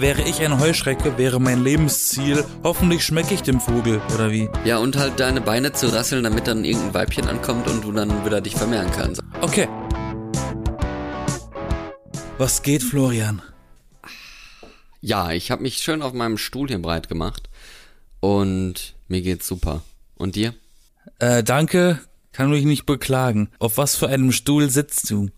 Wäre ich eine Heuschrecke, wäre mein Lebensziel, hoffentlich schmecke ich dem Vogel, oder wie? Ja, und halt deine Beine zu rasseln, damit dann irgendein Weibchen ankommt und du dann wieder dich vermehren kannst. Okay. Was geht, Florian? Ja, ich habe mich schön auf meinem Stuhl hier breit gemacht und mir geht's super. Und dir? Äh, danke, kann mich nicht beklagen. Auf was für einem Stuhl sitzt du?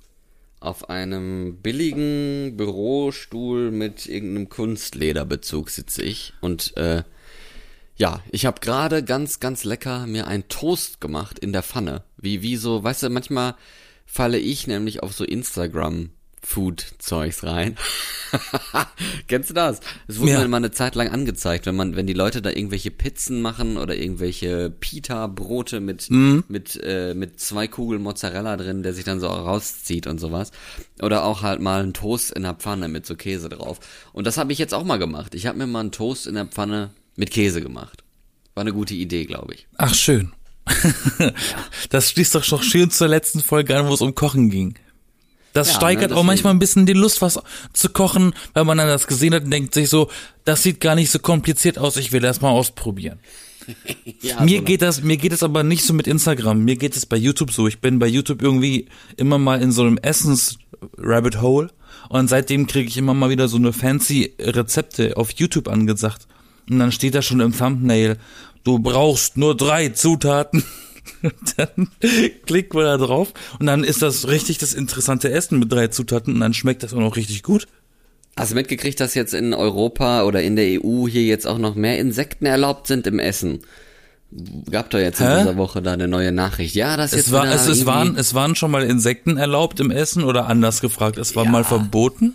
Auf einem billigen Bürostuhl mit irgendeinem Kunstlederbezug sitze ich und äh, ja, ich habe gerade ganz, ganz lecker mir ein Toast gemacht in der Pfanne. Wie, wie so, weißt du, manchmal falle ich nämlich auf so Instagram Food-Zeugs rein. Kennst du das? Es wurde Ja. mir mal eine Zeit lang angezeigt, wenn man, wenn die Leute da irgendwelche Pizzen machen oder irgendwelche Pita-Brote mit, Mhm. mit, äh, mit zwei Kugeln Mozzarella drin, der sich dann so rauszieht und sowas. Oder auch halt mal einen Toast in der Pfanne mit so Käse drauf. Und das habe ich jetzt auch mal gemacht. Ich habe mir mal einen Toast in der Pfanne mit Käse gemacht. War eine gute Idee, glaube ich. Ach, schön. das schließt doch schon schön zur letzten Folge an, wo es um Kochen ging. Das Ja, steigert ne, auch manchmal ein bisschen die Lust, was zu kochen, weil man dann das gesehen hat und denkt sich so, das sieht gar nicht so kompliziert aus, ich will das mal ausprobieren. Ja, Mir so geht das, mir geht es aber nicht so mit Instagram. Mir geht es bei YouTube so. Ich bin bei YouTube irgendwie immer mal in so einem Essens-Rabbit Hole und seitdem kriege ich immer mal wieder so eine fancy Rezepte auf YouTube angesagt. Und dann steht da schon im Thumbnail, du brauchst nur drei Zutaten. Dann klickt man da drauf und dann ist das richtig das interessante Essen mit drei Zutaten und dann schmeckt das auch noch richtig gut. Hast du mitgekriegt, dass jetzt in Europa oder in der EU hier jetzt auch noch mehr Insekten erlaubt sind im Essen? Gab doch jetzt in Hä? dieser Woche da eine neue Nachricht. Ja, das jetzt Es, war, es, es, waren, es waren schon mal Insekten erlaubt im Essen oder anders gefragt, es war mal verboten?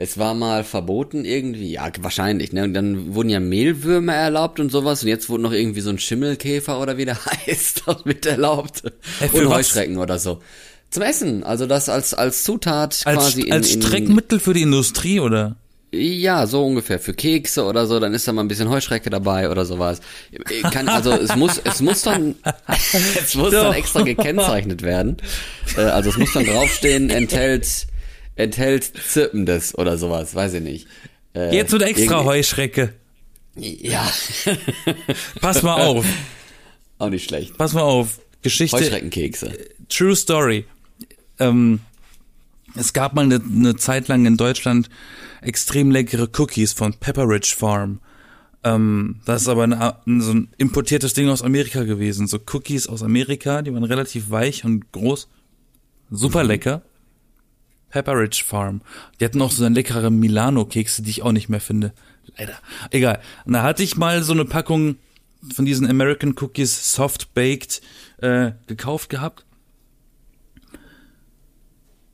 Es war mal verboten irgendwie, ja, wahrscheinlich, ne? Und dann wurden ja Mehlwürmer erlaubt und sowas und jetzt wurde noch irgendwie so ein Schimmelkäfer oder wie der heißt, das mit erlaubt. Hä, für und was? Heuschrecken oder so. Zum Essen, also das als als Zutat Als, quasi in, als Streckmittel für die Industrie, oder? Ja, so ungefähr. Für Kekse oder so, dann ist da mal ein bisschen Heuschrecke dabei oder sowas. Kann, also es muss, es muss dann, es muss dann extra gekennzeichnet werden. Äh, Also es muss dann draufstehen, enthält, enthält Zirpendes oder sowas, weiß ich nicht. Äh, Jetzt wird extra Heuschrecke. Ja, Pass mal auf, auch nicht schlecht. pass mal auf. Geschichte, Heuschreckenkekse. True Story. Ähm, es gab mal eine, eine Zeit lang in Deutschland extrem leckere Cookies von Pepperidge Farm. Ähm, das ist aber eine, so ein importiertes Ding aus Amerika gewesen. So Cookies aus Amerika, die waren relativ weich und groß. Super lecker. Pepperidge Farm. Die hatten auch so eine leckere Milano-Kekse, die ich auch nicht mehr finde. Leider. Egal. Und da hatte ich mal so eine Packung von diesen American Cookies Soft Baked äh, gekauft gehabt.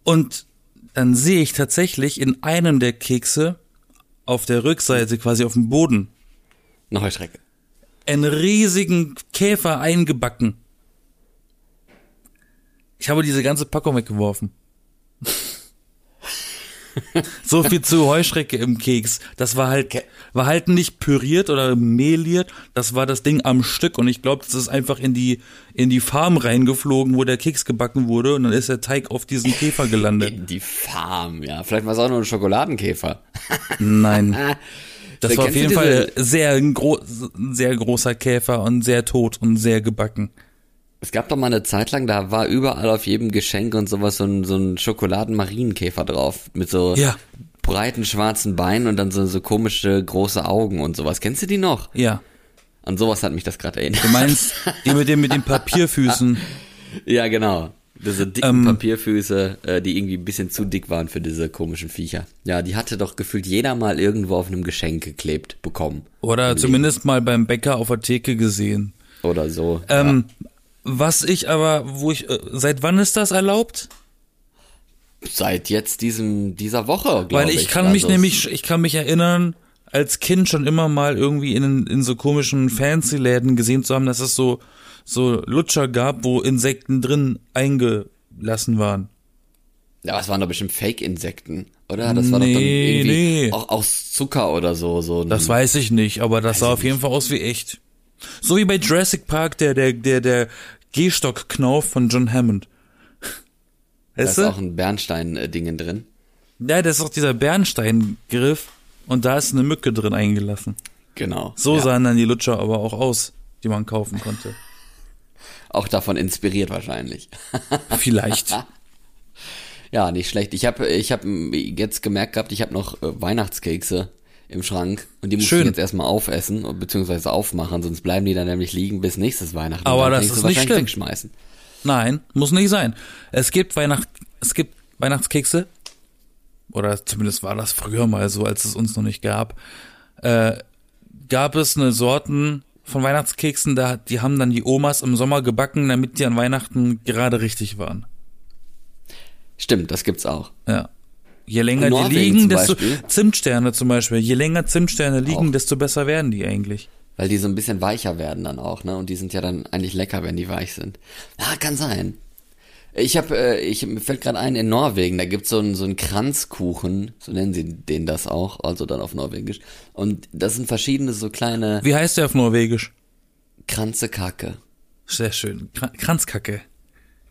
Und dann sehe ich tatsächlich in einem der Kekse auf der Rückseite quasi auf dem Boden Eine Heuschrecke. einen riesigen Käfer eingebacken. Ich habe diese ganze Packung weggeworfen. so viel zu Heuschrecke im Keks. Das war halt, war halt nicht püriert oder mehliert. Das war das Ding am Stück und ich glaube, das ist einfach in die, in die Farm reingeflogen, wo der Keks gebacken wurde und dann ist der Teig auf diesen Käfer gelandet. In die Farm, ja. Vielleicht war es auch nur ein Schokoladenkäfer. Nein. Das Da war auf jeden Fall sehr, ein gro ein sehr großer Käfer und sehr tot und sehr gebacken. Es gab doch mal eine Zeit lang, da war überall auf jedem Geschenk und sowas so ein, so ein Schokoladenmarienkäfer drauf. Mit so Ja. breiten schwarzen Beinen und dann so, so komische große Augen und sowas. Kennst du die noch? Ja. An sowas hat mich das gerade erinnert. Du meinst die mit den, mit den Papierfüßen? Ja, genau. Diese dicken Ähm. Papierfüße, äh, die irgendwie ein bisschen zu dick waren für diese komischen Viecher. Ja, die hatte doch gefühlt jeder mal irgendwo auf einem Geschenk geklebt bekommen. Oder zumindest mal beim Bäcker auf der Theke gesehen. Oder so. Ähm, was ich aber, wo ich, äh, seit wann ist das erlaubt? Seit jetzt diesem, dieser Woche, glaube Weil ich. ich kann mich Also, nämlich, ich kann mich erinnern, als Kind schon immer mal irgendwie in, in so komischen Fancy-Läden gesehen zu haben, dass es so, so Lutscher gab, wo Insekten drin eingelassen waren. Ja, was waren doch bestimmt Fake-Insekten, oder? Das war doch dann Nee, irgendwie nee. auch aus Zucker oder so. so Das weiß ich nicht, aber das sah auf jeden Fall aus wie echt. So wie bei Jurassic Park, der, der, der, der Gehstockknauf von John Hammond. da Weißt ist du? auch ein Bernstein-Dingen drin. Ja, das ist auch dieser Bernsteingriff. Und da ist eine Mücke drin eingelassen. Genau. So ja. sahen dann die Lutscher aber auch aus, die man kaufen konnte. Auch davon inspiriert wahrscheinlich. Vielleicht. Ja, nicht schlecht. Ich habe ich hab jetzt gemerkt gehabt, ich habe noch äh, Weihnachtskekse im Schrank und die muss ich jetzt erstmal aufessen beziehungsweise aufmachen, sonst bleiben die dann nämlich liegen bis nächstes Weihnachten. Aber das ist nicht schlimm. Wegschmeißen. Nein, muss nicht sein. Es gibt Weihnacht, es gibt Weihnachtskekse. Oder zumindest war das früher mal so, als es uns noch nicht gab. Äh, gab es eine Sorten von Weihnachtskeksen, da, die haben dann die Omas im Sommer gebacken, damit die an Weihnachten gerade richtig waren. Stimmt, das gibt's auch. Ja. Je länger die liegen, desto Beispiel. Zimtsterne zum Beispiel. Je länger Zimtsterne liegen, Auch. desto besser werden die eigentlich. Weil die so ein bisschen weicher werden dann auch, ne? Und die sind ja dann eigentlich lecker, wenn die weich sind. Ja, kann sein. Ich habe, äh, ich mir fällt gerade ein, in Norwegen, da gibt's so einen so einen Kranzkuchen, so nennen sie den das auch, also dann auf Norwegisch. Und das sind verschiedene so kleine Wie heißt der auf Norwegisch? Kranze Kacke. Sehr schön. Kran Kranzkacke.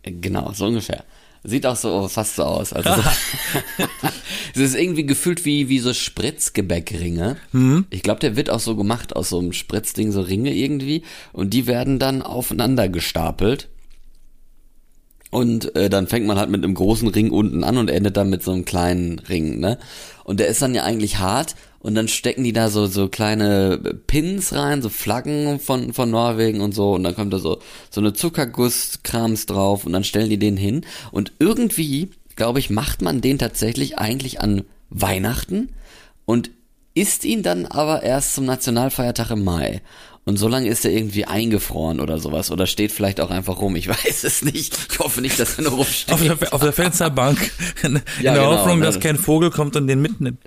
Äh, Genau, so ungefähr. Sieht auch so fast so aus. Also so, es ist irgendwie gefühlt wie wie so Spritzgebäckringe. Ich glaube, der wird auch so gemacht aus so einem Spritzding, so Ringe irgendwie. Und die werden dann aufeinander gestapelt. Und äh, dann fängt man halt mit einem großen Ring unten an und endet dann mit so einem kleinen Ring, ne? Und der ist dann ja eigentlich hart und dann stecken die da so so kleine Pins rein, so Flaggen von von Norwegen und so und dann kommt da so so eine Zuckergusskrams drauf und dann stellen die den hin und irgendwie, glaube ich, macht man den tatsächlich eigentlich an Weihnachten und isst ihn dann aber erst zum Nationalfeiertag im Mai. Und so lange ist er irgendwie eingefroren oder sowas. Oder steht vielleicht auch einfach rum. Ich weiß es nicht. Ich hoffe nicht, dass er nur rumsteht. Auf der, auf der Fensterbank. In, Ja, der genau, Hoffnung, ne? dass kein Vogel kommt und den mitnimmt.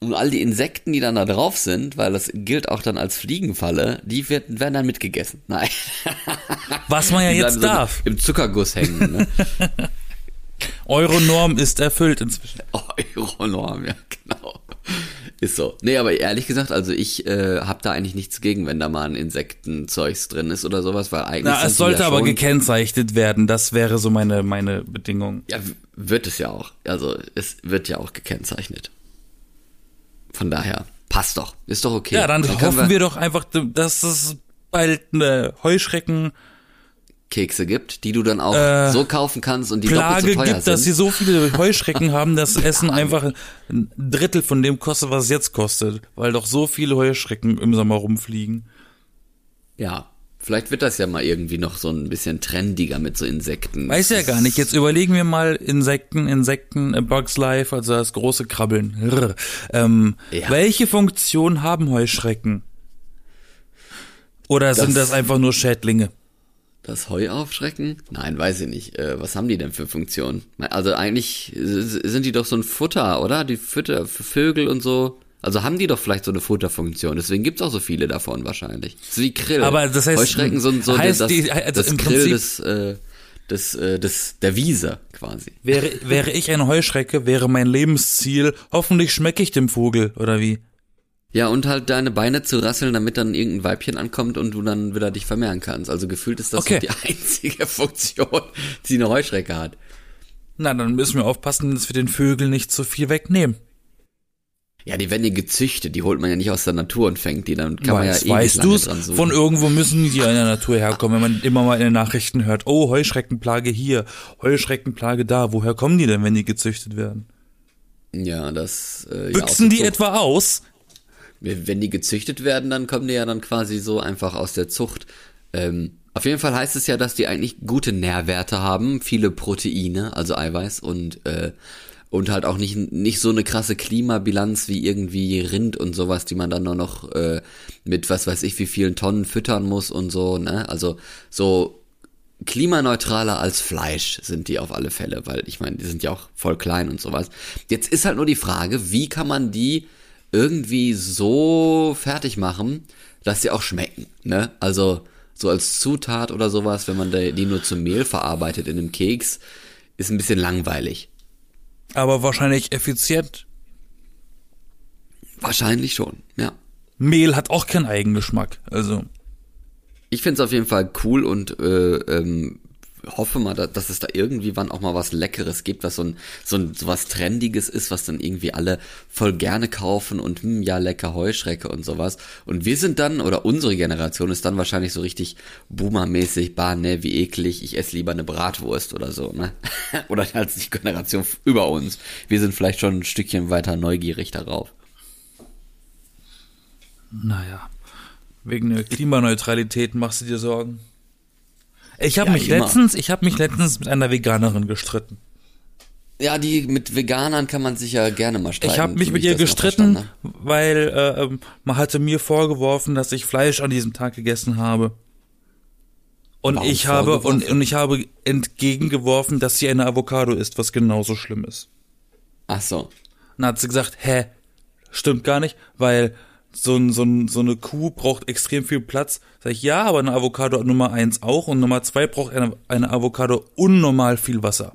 Und all die Insekten, die dann da drauf sind, weil das gilt auch dann als Fliegenfalle, die wird, werden dann mitgegessen. Nein. Was man ja jetzt so darf. Im Zuckerguss hängen. Ne? Euronorm ist erfüllt inzwischen. Euronorm, ja, genau. Ist so. Nee, aber ehrlich gesagt, also ich äh, habe da eigentlich nichts gegen, wenn da mal ein Insektenzeugs drin ist oder sowas, weil eigentlich. Na, es sollte ja aber gekennzeichnet werden. Das wäre so meine, meine Bedingung. Ja, wird es ja auch. Also es wird ja auch gekennzeichnet. Von daher, passt doch. Ist doch okay. Ja, dann, können hoffen wir, doch einfach, dass es bald eine Heuschrecken Kekse gibt, die du dann auch Äh, so kaufen kannst und die doppelt Plage so teuer gibt, dass sie sind. so viele Heuschrecken haben, dass Essen einfach ein Drittel von dem kostet, was es jetzt kostet. Weil doch so viele Heuschrecken im Sommer rumfliegen. Ja, vielleicht wird das ja mal irgendwie noch so ein bisschen trendiger mit so Insekten. Weiß ja gar nicht. Jetzt überlegen wir mal Insekten, Insekten, äh, Bugs Life, also das große Krabbeln. Ähm, Ja. Welche Funktion haben Heuschrecken? Oder sind Das- einfach nur Schädlinge? Das Heu aufschrecken? Nein, weiß ich nicht. Äh, was haben die denn für Funktionen? Also eigentlich sind die doch so ein Futter, oder? Die Fütter für Vögel und so. Also haben die doch vielleicht so eine Futterfunktion. Deswegen gibt's auch so viele davon wahrscheinlich. So wie Krill. Aber das heißt, Heuschrecken sind so heißt das, die- also das im Krill Prinzip- des, äh, des, äh, des, der Wiese quasi. Wäre, wäre ich eine Heuschrecke, wäre mein Lebensziel, hoffentlich schmecke ich dem Vogel, oder wie? Ja, und halt deine Beine zu rasseln, damit dann irgendein Weibchen ankommt und du dann wieder dich vermehren kannst. Also gefühlt ist das Okay. die einzige Funktion, die eine Heuschrecke hat. Na, dann müssen wir aufpassen, dass wir den Vögeln nicht zu viel wegnehmen. Ja, die werden ja gezüchtet, die holt man ja nicht aus der Natur und fängt die, dann kann man ja Weiß, ewig weißt lange dran. Von irgendwo müssen die ja in der Natur herkommen, wenn man immer mal in den Nachrichten hört, oh, Heuschreckenplage hier, Heuschreckenplage da. Woher kommen die denn, wenn die gezüchtet werden? ja, das äh, ja, Büchsen der die Zucht. etwa aus? Wenn die gezüchtet werden, dann kommen die ja dann quasi so einfach aus der Zucht. Ähm, auf jeden Fall heißt es ja, dass die eigentlich gute Nährwerte haben, viele Proteine, also Eiweiß und äh, und halt auch nicht nicht so eine krasse Klimabilanz wie irgendwie Rind und sowas, die man dann nur noch äh, mit was weiß ich wie vielen Tonnen füttern muss und so, ne? Also so klimaneutraler als Fleisch sind die auf alle Fälle, weil ich meine, die sind ja auch voll klein und sowas. Jetzt ist halt nur die Frage, wie kann man die irgendwie so fertig machen, dass sie auch schmecken, ne? Also so als Zutat oder sowas, wenn man die nur zum Mehl verarbeitet in einem Keks, ist ein bisschen langweilig. Aber wahrscheinlich effizient. Wahrscheinlich schon, ja. Mehl hat auch keinen Eigengeschmack. Also, Ich find's auf jeden Fall cool und äh, ähm, hoffe mal, dass, es da irgendwie wann auch mal was Leckeres gibt, was so ein, so ein so was Trendiges ist, was dann irgendwie alle voll gerne kaufen und hm, ja, lecker Heuschrecke und sowas. Und wir sind dann, oder unsere Generation ist dann wahrscheinlich so richtig boomermäßig, bah, ne, wie eklig, ich esse lieber eine Bratwurst oder so, ne? oder halt die Generation über uns. Wir sind vielleicht schon ein Stückchen weiter neugierig darauf. Naja, wegen der Klimaneutralität machst du dir Sorgen? Ich habe Ja, mich immer. letztens, ich habe mich letztens mit einer Veganerin gestritten. Ja, die mit Veganern kann man sich ja gerne mal streiten. Ich habe mich mit ihr gestritten, weil äh, ähm, man hatte mir vorgeworfen, dass ich Fleisch an diesem Tag gegessen habe. Und Warum ich habe und, und ich habe entgegengeworfen, dass sie eine Avocado ist, was genauso schlimm ist. Ach so. Dann hat sie gesagt, hä, stimmt gar nicht, weil so, ein, so, ein, so eine Kuh braucht extrem viel Platz. Sag ich, ja, aber eine Avocado Nummer eins auch und Nummer zwei braucht eine, eine Avocado unnormal viel Wasser.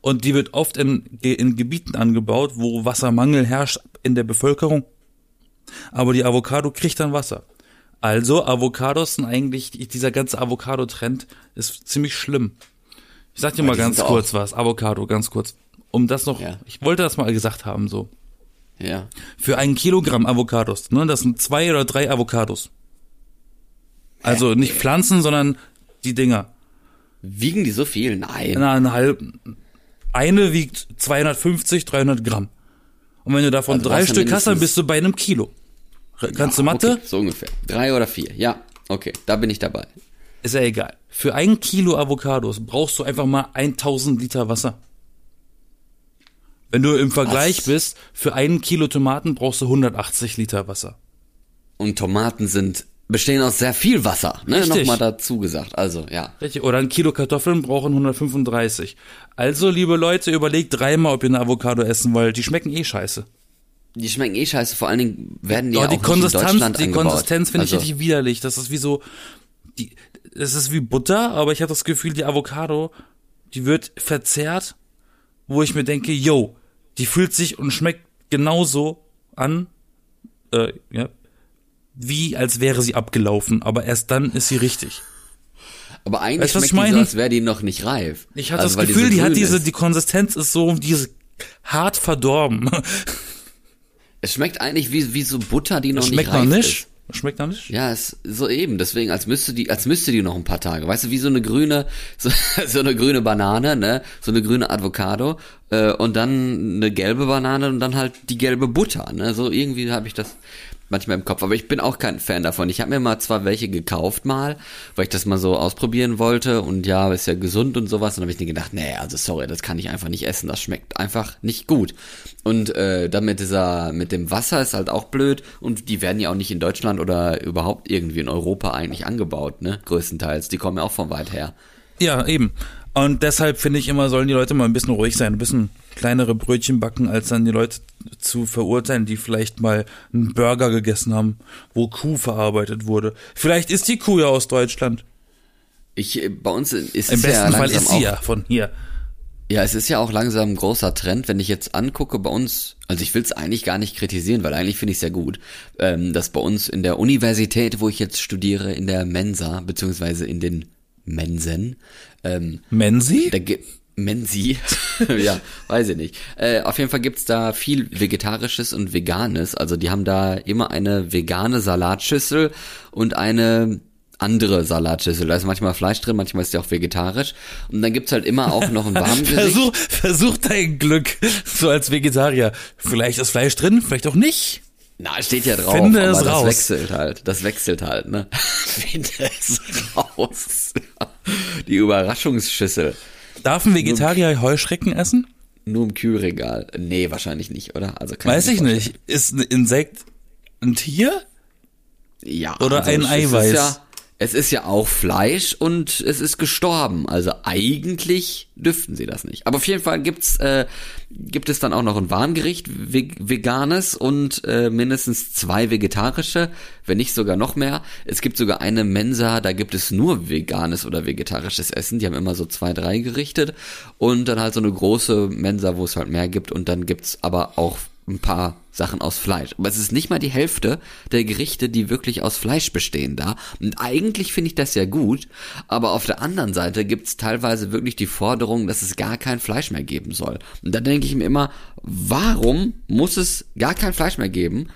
Und die wird oft in, in Gebieten angebaut, wo Wassermangel herrscht in der Bevölkerung. Aber die Avocado kriegt dann Wasser. Also Avocados sind eigentlich, dieser ganze Avocado-Trend ist ziemlich schlimm. Ich sag dir mal ganz kurz was, Avocado, ganz kurz. Um das noch, Ja. ich wollte das mal gesagt haben, so. Ja. Für ein Kilogramm Avocados, ne, das sind zwei oder drei Avocados. Also nicht Pflanzen, sondern die Dinger. Wiegen die so viel? Nein. Na, eine halb, eine wiegt 250, 300 Gramm. Und wenn du davon Also drei Stück hast, dann bist du bei einem Kilo. Kannst du Mathe? Okay, so ungefähr. Drei oder vier. Ja. Okay, da bin ich dabei. Ist ja egal. Für ein Kilo Avocados brauchst du einfach mal 1000 Liter Wasser. Wenn du im Vergleich Was? bist, für ein Kilo Tomaten brauchst du 180 Liter Wasser. Und Tomaten sind bestehen aus sehr viel Wasser, ne? Richtig. Nochmal dazu gesagt. Also, ja. Richtig. Oder ein Kilo Kartoffeln brauchen 135. Also, liebe Leute, überlegt dreimal, ob ihr eine Avocado essen wollt. Die schmecken eh scheiße. Die schmecken eh scheiße, vor allen Dingen werden die Aber ja die auch nicht in Konsistenz, Deutschland die angebaut. Konsistenz finde ich also, richtig widerlich. Das ist wie so, die, es ist wie Butter, aber ich habe das Gefühl, die Avocado, die wird verzehrt, wo ich mir denke, yo, die fühlt sich und schmeckt genauso an, äh, ja, wie als wäre sie abgelaufen, aber erst dann ist sie richtig. Aber eigentlich Weißt schmeckt ich die so, als wäre die noch nicht reif. Ich hatte also, das Gefühl, so die hat diese, die Konsistenz ist so, diese hart verdorben. Es schmeckt eigentlich wie, wie so Butter, die noch nicht schmeckt reif noch ist. nicht. Schmeckt noch nicht. Ja, ist so eben. Deswegen, als müsste die, als müsste die noch ein paar Tage. Weißt du, wie so eine grüne, so, so eine grüne Banane, ne? So eine grüne Avocado äh, und dann eine gelbe Banane und dann halt die gelbe Butter, ne? So irgendwie habe ich das manchmal im Kopf. Aber ich bin auch kein Fan davon. Ich habe mir mal zwar welche gekauft mal, weil ich das mal so ausprobieren wollte und ja, ist ja gesund und sowas. Und habe ich mir gedacht, nee, also sorry, das kann ich einfach nicht essen. Das schmeckt einfach nicht gut. Und äh, dann mit dieser, mit dem Wasser ist halt auch blöd. Und die werden ja auch nicht in Deutschland oder überhaupt irgendwie in Europa eigentlich angebaut, ne? Größtenteils. Die kommen ja auch von weit her. Ja, eben. Und deshalb finde ich immer, sollen die Leute mal ein bisschen ruhig sein, ein bisschen kleinere Brötchen backen, als dann die Leute zu verurteilen, die vielleicht mal einen Burger gegessen haben, wo Kuh verarbeitet wurde. Vielleicht ist die Kuh ja aus Deutschland. Ich, äh, bei uns ist Im es ja besten Fall langsam ist sie auch, ja von hier. Ja, es ist ja auch langsam ein großer Trend, wenn ich jetzt angucke bei uns, also ich will es eigentlich gar nicht kritisieren, weil eigentlich finde ich es ja gut, ähm, dass bei uns in der Universität, wo ich jetzt studiere, in der Mensa, beziehungsweise in den Mensen, ähm, Mensi? Mensi, ja, weiß ich nicht. Äh, auf jeden Fall gibt's da viel Vegetarisches und Veganes. Also die haben da immer eine vegane Salatschüssel und eine andere Salatschüssel. Da ist manchmal Fleisch drin, manchmal ist die auch vegetarisch. Und dann gibt's halt immer auch noch ein Warmgericht. Versuch, versuch dein Glück, so als Vegetarier. Vielleicht ist Fleisch drin, vielleicht auch nicht. Na, steht ja drauf, Finde aber das raus. wechselt halt. Das wechselt halt, ne? Finde es raus. Die Überraschungsschüssel. Darf ein Vegetarier Heuschrecken essen? Nur im Kühlregal. Nee, wahrscheinlich nicht, oder? Also Weiß ich nicht. Ist ein Insekt ein Tier? Ja. Oder ein es Eiweiß. Ja, es ist ja auch Fleisch und es ist gestorben. Also eigentlich dürften sie das nicht. Aber auf jeden Fall gibt's, äh, gibt es dann auch noch ein Warmgericht, ve veganes und äh, mindestens zwei vegetarische, wenn nicht sogar noch mehr. Es gibt sogar eine Mensa, da gibt es nur veganes oder vegetarisches Essen. Die haben immer so zwei, drei gerichtet. Und dann halt so eine große Mensa, wo es halt mehr gibt. Und dann gibt's aber auch ein paar Sachen aus Fleisch. Aber es ist nicht mal die Hälfte der Gerichte, die wirklich aus Fleisch bestehen da. Und eigentlich finde ich das ja gut, aber auf der anderen Seite gibt es teilweise wirklich die Forderung, dass es gar kein Fleisch mehr geben soll. Und da denke ich mir immer, warum muss es gar kein Fleisch mehr geben?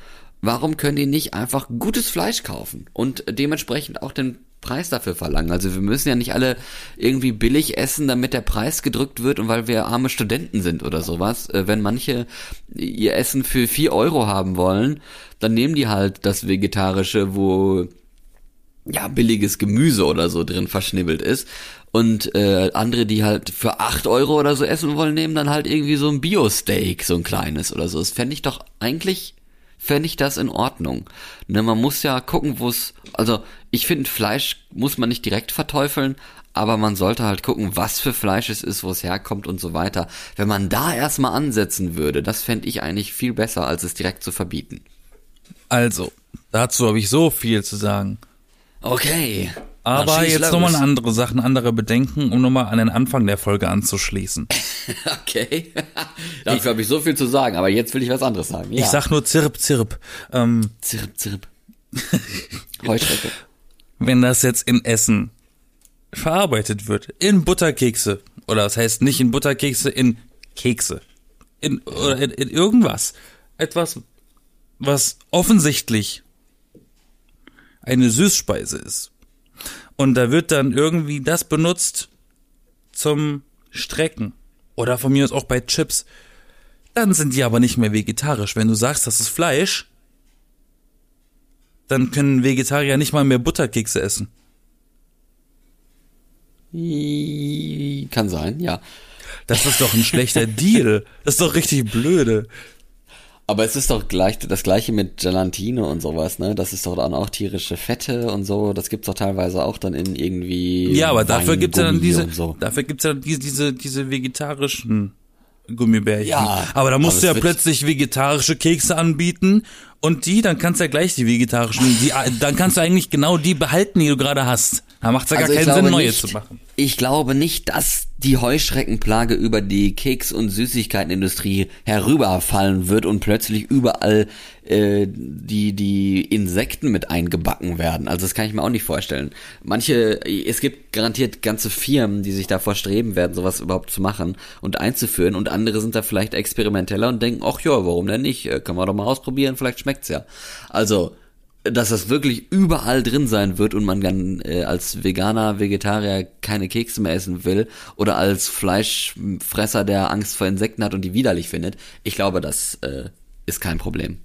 Warum können die nicht einfach gutes Fleisch kaufen und dementsprechend auch den Preis dafür verlangen. Also wir müssen ja nicht alle irgendwie billig essen, damit der Preis gedrückt wird und weil wir arme Studenten sind oder sowas. Äh, wenn manche ihr Essen für vier Euro haben wollen, dann nehmen die halt das Vegetarische, wo ja billiges Gemüse oder so drin verschnibbelt ist. Und äh, andere, die halt für acht Euro oder so essen wollen, nehmen dann halt irgendwie so ein Bio-Steak, so ein kleines oder so. Das fände ich doch eigentlich fände ich das in Ordnung. Ne, man muss ja gucken, wo es, also ich finde, Fleisch muss man nicht direkt verteufeln, aber man sollte halt gucken, was für Fleisch es ist, wo es herkommt und so weiter. Wenn man da erstmal ansetzen würde, das fände ich eigentlich viel besser, als es direkt zu verbieten. Also, dazu habe ich so viel zu sagen. Okay. Aber jetzt nochmal andere Sachen, andere Bedenken, um nochmal an den Anfang der Folge anzuschließen. okay. Dafür habe ich so viel zu sagen, aber jetzt will ich was anderes sagen. Ja. Ich sag nur Zirp, Zirp. Ähm, zirp, Zirp. Heuschrecke. Wenn das jetzt in Essen verarbeitet wird, in Butterkekse, oder das heißt nicht in Butterkekse, in Kekse, in, oder in, in irgendwas, etwas, was offensichtlich eine Süßspeise ist, und da wird dann irgendwie das benutzt zum Strecken. Oder von mir aus auch bei Chips. Dann sind die aber nicht mehr vegetarisch. Wenn du sagst, das ist Fleisch, dann können Vegetarier nicht mal mehr Butterkekse essen. Kann sein, ja. Das ist doch ein schlechter Deal. Das ist doch richtig blöde. Aber es ist doch gleich das gleiche mit Gelatine und sowas, ne? Das ist doch dann auch tierische Fette und so. Das gibt's doch teilweise auch dann in irgendwie. Ja, aber dafür gibt's ja dann diese, so. dafür gibt's ja diese, diese, diese vegetarischen Gummibärchen. Ja. Aber da musst aber du ja plötzlich vegetarische Kekse anbieten und die, dann kannst du ja gleich die vegetarischen, die, dann kannst du eigentlich genau die behalten, die du gerade hast. Da macht es ja also gar keinen Sinn, neue nicht, zu machen. Ich glaube nicht, dass die Heuschreckenplage über die Keks- und Süßigkeitenindustrie herüberfallen wird und plötzlich überall äh, die, die Insekten mit eingebacken werden. Also das kann ich mir auch nicht vorstellen. Manche, es gibt garantiert ganze Firmen, die sich davor streben werden, sowas überhaupt zu machen und einzuführen und andere sind da vielleicht experimenteller und denken, ach ja, warum denn nicht? Äh, können wir doch mal ausprobieren, vielleicht schmeckt's ja. Also dass das wirklich überall drin sein wird und man dann äh, als Veganer, Vegetarier keine Kekse mehr essen will oder als Fleischfresser, der Angst vor Insekten hat und die widerlich findet, ich glaube, das äh, ist kein Problem.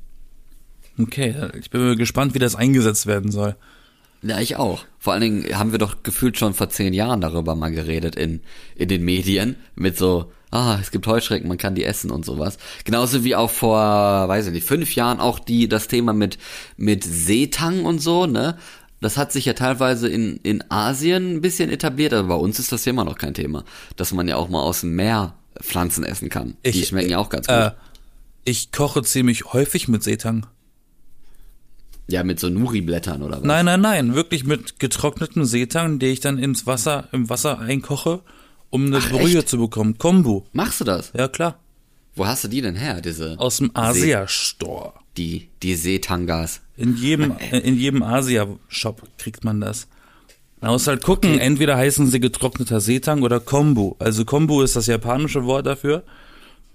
Okay, ich bin gespannt, wie das eingesetzt werden soll. Ja, ich auch. Vor allen Dingen haben wir doch gefühlt schon vor zehn Jahren darüber mal geredet in, in den Medien mit so, ah, es gibt Heuschrecken, man kann die essen und sowas. Genauso wie auch vor, weiß ich nicht, fünf Jahren auch die, das Thema mit, mit Seetang und so, ne? Das hat sich ja teilweise in, in Asien ein bisschen etabliert, aber bei uns ist das ja immer noch kein Thema. Dass man ja auch mal aus dem Meer Pflanzen essen kann. Ich, die schmecken ja auch ganz äh, gut. ich koche ziemlich häufig mit Seetang. Ja, mit so Nuri-Blättern oder was? Nein, nein, nein, wirklich mit getrockneten Seetang, die ich dann ins Wasser, im Wasser einkoche um eine Ach, Brühe echt? zu bekommen. Kombu. Machst du das? Ja, klar. Wo hast du die denn her, diese? Aus dem Asia-Store. Die, die Seetangas. In jedem, in jedem Asia-Shop kriegt man das. Man muss halt gucken, okay. entweder heißen sie getrockneter Seetang oder Kombu. Also Kombu ist das japanische Wort dafür.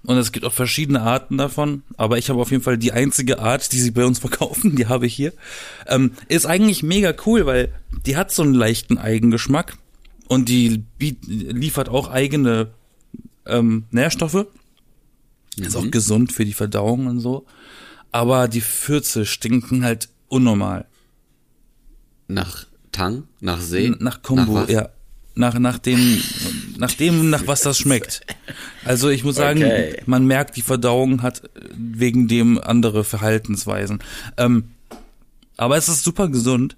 Und es gibt auch verschiedene Arten davon, aber ich habe auf jeden Fall die einzige Art, die sie bei uns verkaufen, die habe ich hier. Ähm, ist eigentlich mega cool, weil die hat so einen leichten Eigengeschmack. Und die liefert auch eigene ähm, Nährstoffe. Mhm. Ist auch mhm. gesund für die Verdauung und so. Aber die Fürze stinken halt unnormal. Nach Tang? Nach See? nach Kombo, nach ja. Nach, nach dem, nach dem, nach was das schmeckt. Also ich muss sagen, okay. man merkt, die Verdauung hat wegen dem andere Verhaltensweisen. Ähm, aber es ist super gesund.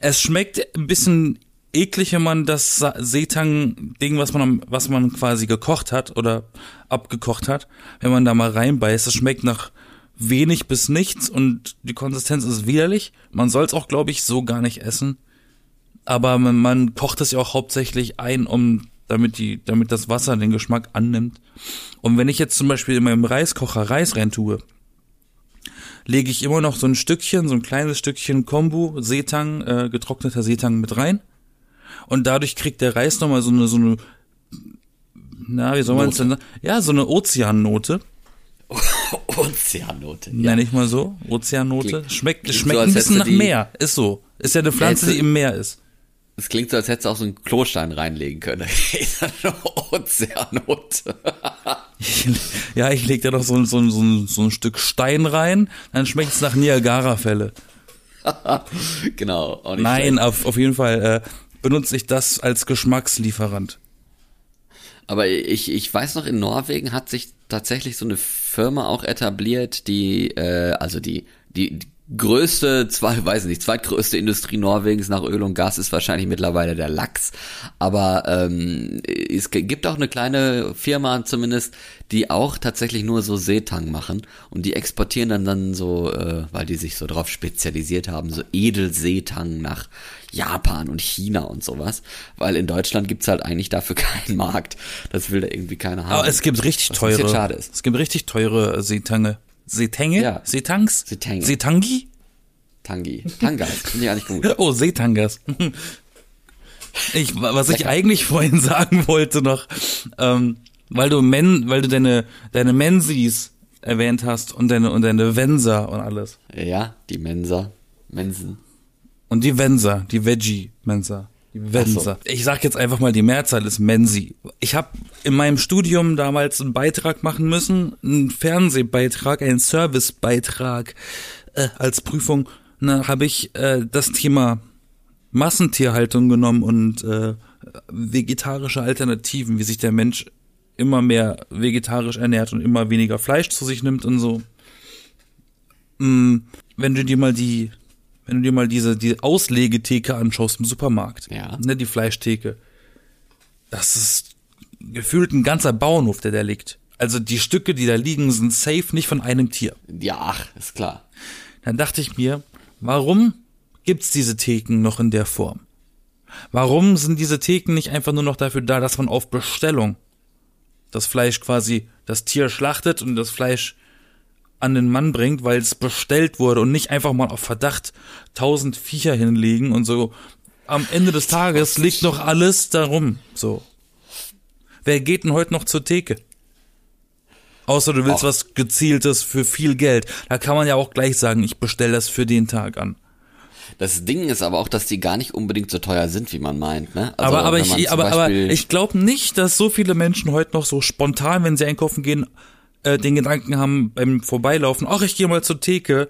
Es schmeckt ein bisschen eklig, wenn man das Seetang-Ding, was man, was man quasi gekocht hat oder abgekocht hat, wenn man da mal reinbeißt, es schmeckt nach wenig bis nichts und die Konsistenz ist widerlich. Man soll es auch, glaube ich, so gar nicht essen. Aber man, man kocht es ja auch hauptsächlich ein, um damit die, damit das Wasser den Geschmack annimmt. Und wenn ich jetzt zum Beispiel in meinem Reiskocher Reis rein tue, lege ich immer noch so ein Stückchen, so ein kleines Stückchen Kombu, Seetang, äh, getrockneter Seetang mit rein. Und dadurch kriegt der Reis nochmal so eine, so eine, na, wie soll man es denn sagen? Ja, so eine Ozeannote. Ozeannote. Ja. Nenn ich mal so. Ozeannote. Schmeckt, klingt schmeckt so, ein bisschen nach Meer. Ist so. Ist ja eine Pflanze, die im Meer ist. Es klingt so, als hättest du auch so einen Klostein reinlegen können. Ozeannote. ja, ich leg da noch so, so, so, so ein Stück Stein rein, dann schmeckt es nach Niagara-Fälle. genau. Nein, auf, auf jeden Fall äh, benutze ich das als Geschmackslieferant. Aber ich, ich weiß noch, in Norwegen hat sich tatsächlich so eine Firma auch etabliert, die, äh, also die, die, größte, zwei, weiß nicht, zweitgrößte Industrie Norwegens nach Öl und Gas ist wahrscheinlich mittlerweile der Lachs. Aber ähm, es gibt auch eine kleine Firma zumindest, die auch tatsächlich nur so Seetang machen und die exportieren dann dann so, äh, weil die sich so drauf spezialisiert haben, so Edelseetang nach Japan und China und sowas. Weil in Deutschland gibt's halt eigentlich dafür keinen Markt. Das will da irgendwie keiner haben. Aber es gibt richtig teure. Schade ist. Es gibt richtig teure Seetange. Seetänge? Ja. Seetangs? Seetänge. Seetangi? Tangi. Tangas. Finde ich eigentlich gut. Oh, Seetangas. Ich, was ich eigentlich vorhin sagen wollte noch, ähm, weil du Men, weil du deine, deine Mensis erwähnt hast und deine, und deine Vensa und alles. Ja, die Mensa. Mensen. Und die Vensa, die Veggie-Mensa. Vensa. So. Ich sag jetzt einfach mal, die Mehrzahl ist Mensi. Ich habe in meinem Studium damals einen Beitrag machen müssen, einen Fernsehbeitrag, einen Servicebeitrag äh, als Prüfung. Dann habe ich äh, das Thema Massentierhaltung genommen und äh, vegetarische Alternativen, wie sich der Mensch immer mehr vegetarisch ernährt und immer weniger Fleisch zu sich nimmt und so. Mm, wenn du dir mal die wenn du dir mal diese die Auslegetheke anschaust im Supermarkt, ja. ne, die Fleischtheke, das ist gefühlt ein ganzer Bauernhof, der da liegt. Also die Stücke, die da liegen, sind safe nicht von einem Tier. Ja, ach, ist klar. Dann dachte ich mir, warum gibt's diese Theken noch in der Form? Warum sind diese Theken nicht einfach nur noch dafür da, dass man auf Bestellung das Fleisch quasi das Tier schlachtet und das Fleisch an den Mann bringt, weil es bestellt wurde und nicht einfach mal auf Verdacht tausend Viecher hinlegen und so. Am Ende des Tages liegt noch alles darum. So. Wer geht denn heute noch zur Theke? Außer du willst oh. was gezieltes für viel Geld. Da kann man ja auch gleich sagen, ich bestelle das für den Tag an. Das Ding ist aber auch, dass die gar nicht unbedingt so teuer sind, wie man meint. Ne? Also, aber aber ich, aber, aber ich glaube nicht, dass so viele Menschen heute noch so spontan, wenn sie einkaufen gehen, äh, den Gedanken haben beim Vorbeilaufen, ach, ich gehe mal zur Theke,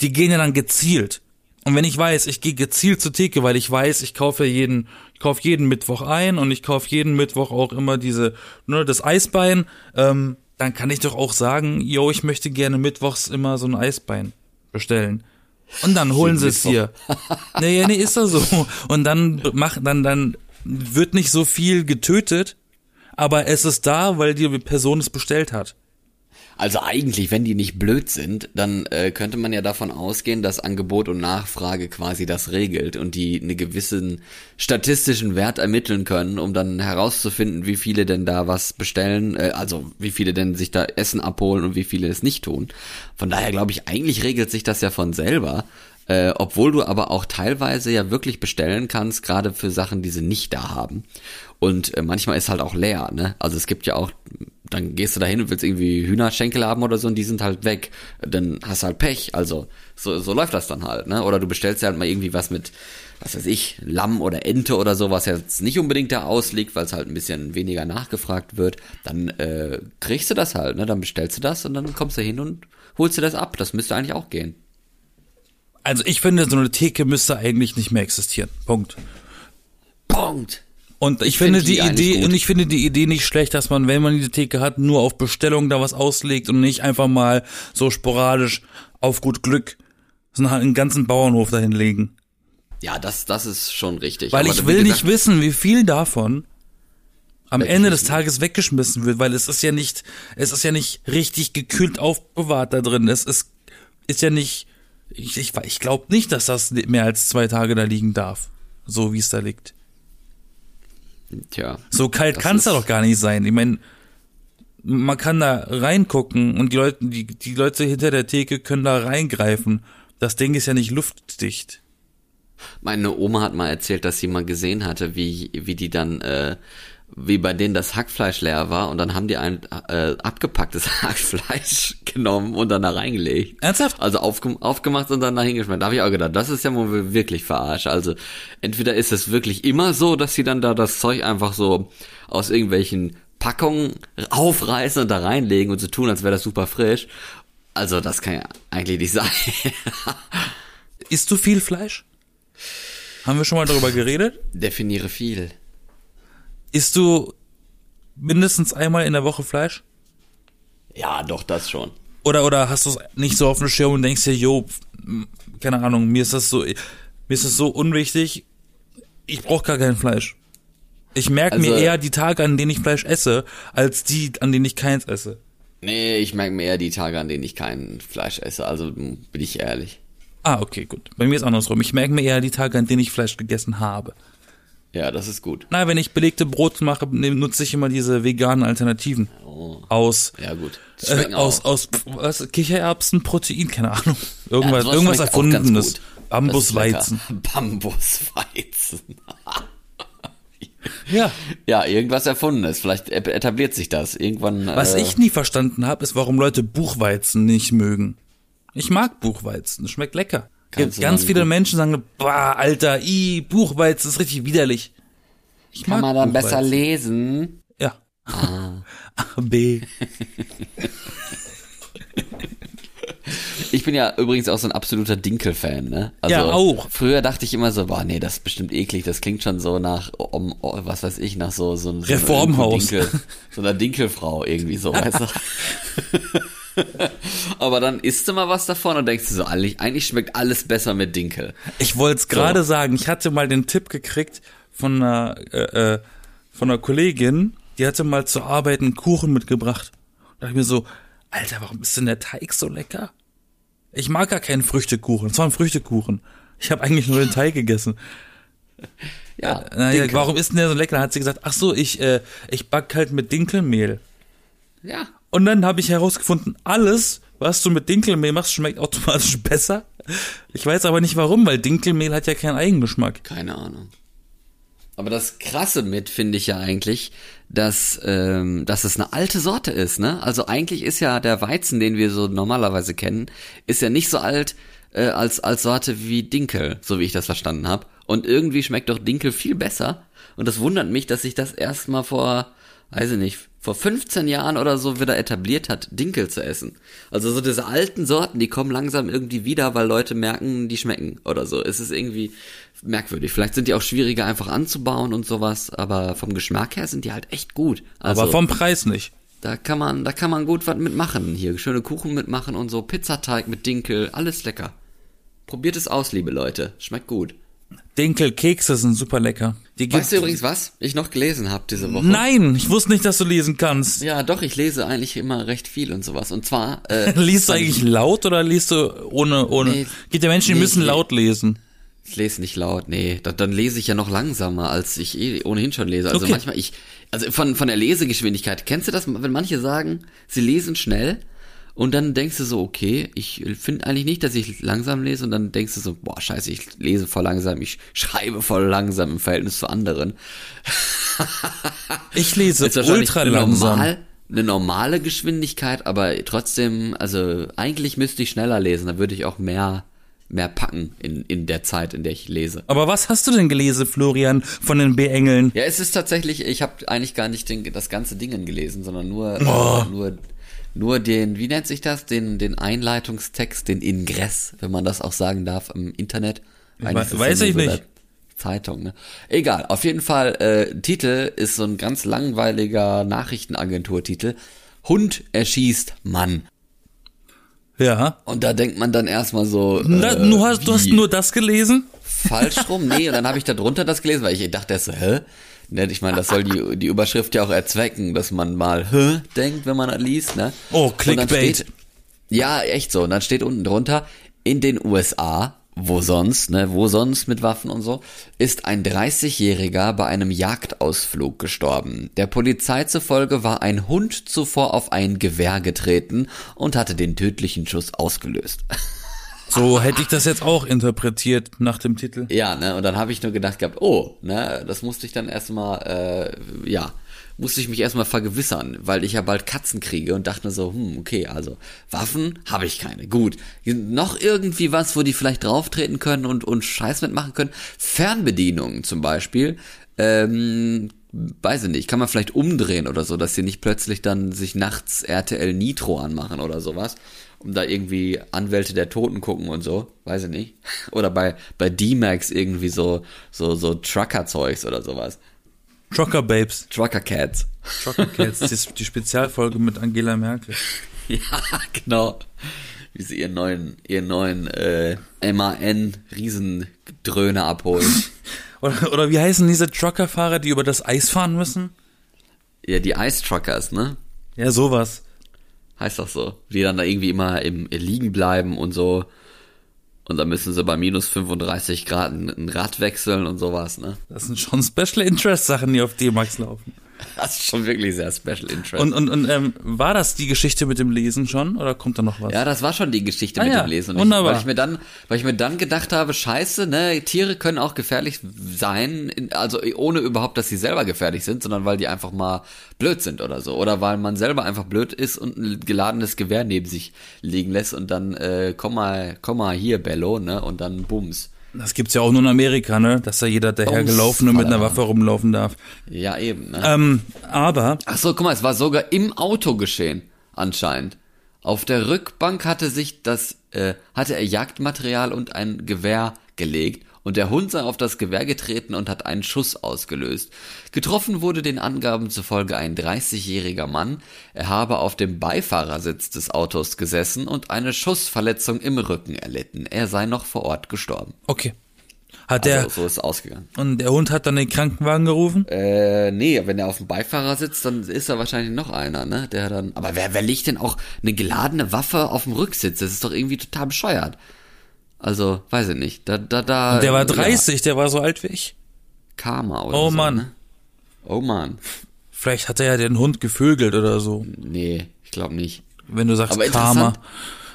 die gehen ja dann gezielt. Und wenn ich weiß, ich gehe gezielt zur Theke, weil ich weiß, ich kaufe jeden, ich kaufe jeden Mittwoch ein und ich kaufe jeden Mittwoch auch immer diese, ne, das Eisbein, ähm, dann kann ich doch auch sagen, yo, ich möchte gerne mittwochs immer so ein Eisbein bestellen. Und dann holen sie es hier. nee, nee, ist doch so. Und dann macht, dann, dann wird nicht so viel getötet, aber es ist da, weil die Person es bestellt hat. Also eigentlich, wenn die nicht blöd sind, dann äh, könnte man ja davon ausgehen, dass Angebot und Nachfrage quasi das regelt und die einen gewissen statistischen Wert ermitteln können, um dann herauszufinden, wie viele denn da was bestellen, äh, also wie viele denn sich da Essen abholen und wie viele es nicht tun. Von daher glaube ich, eigentlich regelt sich das ja von selber. Äh, obwohl du aber auch teilweise ja wirklich bestellen kannst, gerade für Sachen, die sie nicht da haben. Und äh, manchmal ist halt auch leer, ne? Also es gibt ja auch, dann gehst du dahin und willst irgendwie Hühnerschenkel haben oder so und die sind halt weg. Dann hast du halt Pech. Also so, so läuft das dann halt, ne? Oder du bestellst ja halt mal irgendwie was mit, was weiß ich, Lamm oder Ente oder so, was jetzt nicht unbedingt da ausliegt, weil es halt ein bisschen weniger nachgefragt wird. Dann äh, kriegst du das halt, ne? Dann bestellst du das und dann kommst du hin und holst du das ab. Das müsste eigentlich auch gehen. Also ich finde, so eine Theke müsste eigentlich nicht mehr existieren. Punkt. Punkt. Und ich, ich finde find die, Idee, und ich finde die Idee nicht schlecht, dass man, wenn man diese Theke hat, nur auf Bestellung da was auslegt und nicht einfach mal so sporadisch auf gut Glück so einen ganzen Bauernhof dahin legen. Ja, das, das ist schon richtig. Weil Aber ich will nicht wissen, wie viel davon am Ende des Tages weggeschmissen wird, weil es ist ja nicht, es ist ja nicht richtig gekühlt aufbewahrt da drin. Es ist, ist ja nicht, ich, ich, ich glaube nicht, dass das mehr als zwei Tage da liegen darf. So wie es da liegt. Tja. So kalt kann es ja doch gar nicht sein. Ich meine, man kann da reingucken und die Leute, die, die Leute hinter der Theke können da reingreifen. Das Ding ist ja nicht luftdicht. Meine Oma hat mal erzählt, dass sie mal gesehen hatte, wie, wie die dann, äh, wie bei denen das Hackfleisch leer war und dann haben die ein äh, abgepacktes Hackfleisch genommen und dann da reingelegt. Ernsthaft? Also aufge aufgemacht und dann da hingeschmissen. Da habe ich auch gedacht, das ist ja wohl wirklich verarscht. Also entweder ist es wirklich immer so, dass sie dann da das Zeug einfach so aus irgendwelchen Packungen aufreißen und da reinlegen und so tun, als wäre das super frisch. Also das kann ja eigentlich nicht sein. Isst du viel Fleisch? Haben wir schon mal darüber geredet? Definiere viel. Isst du mindestens einmal in der Woche Fleisch? Ja, doch, das schon. Oder, oder hast du es nicht so auf dem Schirm und denkst dir, jo, keine Ahnung, mir ist das so, mir ist das so unwichtig, ich brauche gar kein Fleisch. Ich merke mir Also- eher die Tage, an denen ich Fleisch esse, als die, an denen ich keins esse. Nee, ich merke mir eher die Tage, an denen ich kein Fleisch esse, also bin ich ehrlich. Ah, okay, gut. Bei mir ist andersrum. Ich merke mir eher die Tage, an denen ich Fleisch gegessen habe. Ja, das ist gut. Na, wenn ich belegte Brot mache, nutze ich immer diese veganen Alternativen. Oh. Aus, Ja, gut. Äh, aus, aus, was, Kichererbsen, Protein, keine Ahnung. Irgendwas, sowas irgendwas Erfundenes. Bambusweizen. Bambusweizen. Ja. ja, irgendwas Erfundenes. Vielleicht e- etabliert sich das. Irgendwann. Was äh, ich nie verstanden habe, ist, warum Leute Buchweizen nicht mögen. Ich mag Buchweizen, schmeckt lecker. Kannst Ganz viele gut- Menschen sagen, boah, Alter, i, Buchweizen ist richtig widerlich. Ich Kann man dann besser Buchweizen. lesen? Ja. Ah. A, B. Ich bin ja übrigens auch so ein absoluter Dinkel-Fan, ne? Also, Ja, auch. Früher dachte ich immer so, boah, nee, das ist bestimmt eklig, das klingt schon so nach, um, oh, was weiß ich, nach so, so, so Reformhaus. Dinkel, so einer Dinkelfrau irgendwie so, weißt du? Aber dann isst du mal was davon und denkst du so, eigentlich, eigentlich schmeckt alles besser mit Dinkel. Ich wollte es gerade sagen, ich hatte mal den Tipp gekriegt von einer, äh, äh, von einer Kollegin, die hatte mal zur Arbeit einen Kuchen mitgebracht. Da dachte ich mir so, Alter, warum ist denn der Teig so lecker? Ich mag gar keinen Früchtekuchen. Es war ein Früchtekuchen. Ich habe eigentlich nur den Teig gegessen. Ja, Naja, warum ist denn der so lecker? Dann hat sie gesagt, ach so, ich, äh, ich back halt mit Dinkelmehl. Ja, Und dann habe ich herausgefunden, alles, was du mit Dinkelmehl machst, schmeckt automatisch besser. Ich weiß aber nicht warum, weil Dinkelmehl hat ja keinen Eigengeschmack. keine Ahnung. Aber das Krasse mit finde ich ja eigentlich, dass, ähm, dass es eine alte Sorte ist, ne? Also eigentlich ist ja der Weizen, den wir so normalerweise kennen, ist ja nicht so alt äh, als, als Sorte wie Dinkel, so wie ich das verstanden habe. Und irgendwie schmeckt doch Dinkel viel besser. Und das wundert mich, dass sich das erst mal vor, weiß ich nicht, vor 15 Jahren oder so wieder etabliert hat, Dinkel zu essen. Also so diese alten Sorten, die kommen langsam irgendwie wieder, weil Leute merken, die schmecken oder so. Es ist irgendwie merkwürdig. Vielleicht sind die auch schwieriger einfach anzubauen und sowas, aber vom Geschmack her sind die halt echt gut. Also aber vom Preis nicht. da kann man, da kann man gut was mitmachen. Hier schöne Kuchen mitmachen und so Pizzateig mit Dinkel, alles lecker. Probiert es aus, liebe Leute. Schmeckt gut. Dinkelkekse sind super lecker. Die Weißt du übrigens was? Ich noch gelesen habe diese Woche. Nein, ich wusste nicht, dass du lesen kannst. Ja, doch, ich lese eigentlich immer recht viel und sowas. Und zwar äh, Liest du eigentlich laut oder liest du ohne, ohne? Nee, Gibt ja Menschen, die nee, müssen laut lesen. Ich lese nicht laut, nee. Da, dann lese ich ja noch langsamer, als ich eh ohnehin schon lese. Also Okay. manchmal ich, also von, von der Lesegeschwindigkeit, kennst du das, wenn manche sagen, sie lesen schnell und dann denkst du so, okay, ich finde eigentlich nicht, dass ich langsam lese und dann denkst du so, boah, scheiße, ich lese voll langsam, ich schreibe voll langsam im Verhältnis zu anderen. Ich lese ist ultra langsam. normal, eine normale Geschwindigkeit, aber trotzdem, also eigentlich müsste ich schneller lesen, da würde ich auch mehr, mehr packen in, in der Zeit, in der ich lese. Aber was hast du denn gelesen, Florian, von den B-Engeln? Ja, es ist tatsächlich, ich habe eigentlich gar nicht den, das ganze Dingen gelesen, sondern nur, Oh. äh, nur, nur den, wie nennt sich das, den, den Einleitungstext, den Ingress, wenn man das auch sagen darf im Internet. Eigentlich weiß ich so nicht. Zeitung, ne? Egal, auf jeden Fall, äh, Titel ist so ein ganz langweiliger Nachrichtenagenturtitel. Hund erschießt Mann. Ja. Und da denkt man dann erstmal so. Na, äh, du, hast, du hast nur das gelesen? Falsch rum. Nee, und dann habe ich da drunter das gelesen, weil ich dachte erst so, hä? Ne, Ich meine, das soll die, die Überschrift ja auch erzwecken, dass man mal hä denkt, wenn man das liest, ne? Oh, Clickbait. Steht, ja, echt so. Und dann steht unten drunter, in den USA wo sonst, ne, wo sonst mit Waffen und so, ist ein 30-Jähriger bei einem Jagdausflug gestorben. Der Polizei zufolge war ein Hund zuvor auf ein Gewehr getreten und hatte den tödlichen Schuss ausgelöst. So hätte ich das jetzt auch interpretiert nach dem Titel. Ja, ne, und dann habe ich nur gedacht gehabt, oh, ne, das musste ich dann erstmal, äh, ja, musste ich mich erstmal vergewissern, weil ich ja bald Katzen kriege und dachte mir so, hm, okay, also Waffen habe ich keine. Gut. Noch irgendwie was, wo die vielleicht drauftreten können und, und Scheiß mitmachen können. Fernbedienungen zum Beispiel. Ähm, weiß ich nicht, kann man vielleicht umdrehen oder so, dass sie nicht plötzlich dann sich nachts RTL Nitro anmachen oder sowas, um da irgendwie Anwälte der Toten gucken und so, weiß ich nicht. Oder bei, bei D-Max irgendwie so, so, so Trucker-Zeugs oder sowas. Trucker Babes. Trucker Cats. Trucker Cats, die, die Spezialfolge mit Angela Merkel. Ja, genau. Wie sie ihren neuen, ihren neuen äh, MAN-Riesendröhne abholen. Oder, oder wie heißen diese Truckerfahrer, die über das Eis fahren müssen? Ja, die Ice Truckers, ne? Ja, sowas. Heißt doch so. Die dann da irgendwie immer im liegen bleiben und so. Und dann müssen sie bei minus 35 Grad ein Rad wechseln und sowas, ne? Das sind schon Special Interest Sachen, die auf D-Max laufen. Das ist schon wirklich sehr Special Interest. Und, und, und ähm, war das die Geschichte mit dem Lesen schon oder kommt da noch was? Ja, das war schon die Geschichte Ah mit ja, dem Lesen. Und wunderbar. Ich, weil ich mir dann, weil ich mir dann gedacht habe, scheiße, ne, Tiere können auch gefährlich sein, in, also ohne überhaupt, dass sie selber gefährlich sind, sondern weil die einfach mal blöd sind oder so. Oder weil man selber einfach blöd ist und ein geladenes Gewehr neben sich liegen lässt und dann, äh, komm mal, komm mal hier, Bello, ne, und dann bums. Das gibt's ja auch nur in Amerika, ne? Dass da jeder dahergelaufen und mit einer. Waffe rumlaufen darf. Ja, eben, ne. Ähm, aber Ach so, guck mal, es war sogar im Auto geschehen, anscheinend. Auf der Rückbank hatte sich das, äh, hatte er Jagdmaterial und ein Gewehr gelegt und der Hund sei auf das Gewehr getreten und hat einen Schuss ausgelöst. Getroffen wurde den Angaben zufolge ein 30-jähriger Mann. Er habe auf dem Beifahrersitz des Autos gesessen und eine Schussverletzung im Rücken erlitten. Er sei noch vor Ort gestorben. okay. Hat der Also, so ist es ausgegangen. und der Hund hat dann den Krankenwagen gerufen? Äh, nee, wenn er auf dem Beifahrer sitzt, dann ist da wahrscheinlich noch einer, ne? Der dann. Aber wer, wer legt denn auch eine geladene Waffe auf dem Rücksitz? Das ist doch irgendwie total bescheuert. Also, weiß ich nicht. Da, da, da. Der war ja, 30, der war so alt wie ich. Karma oder Oh so, Mann. Ne? Oh Mann. Vielleicht hat er ja den Hund gevögelt oder so. Nee, ich glaube nicht. Wenn du sagst Aber Karma.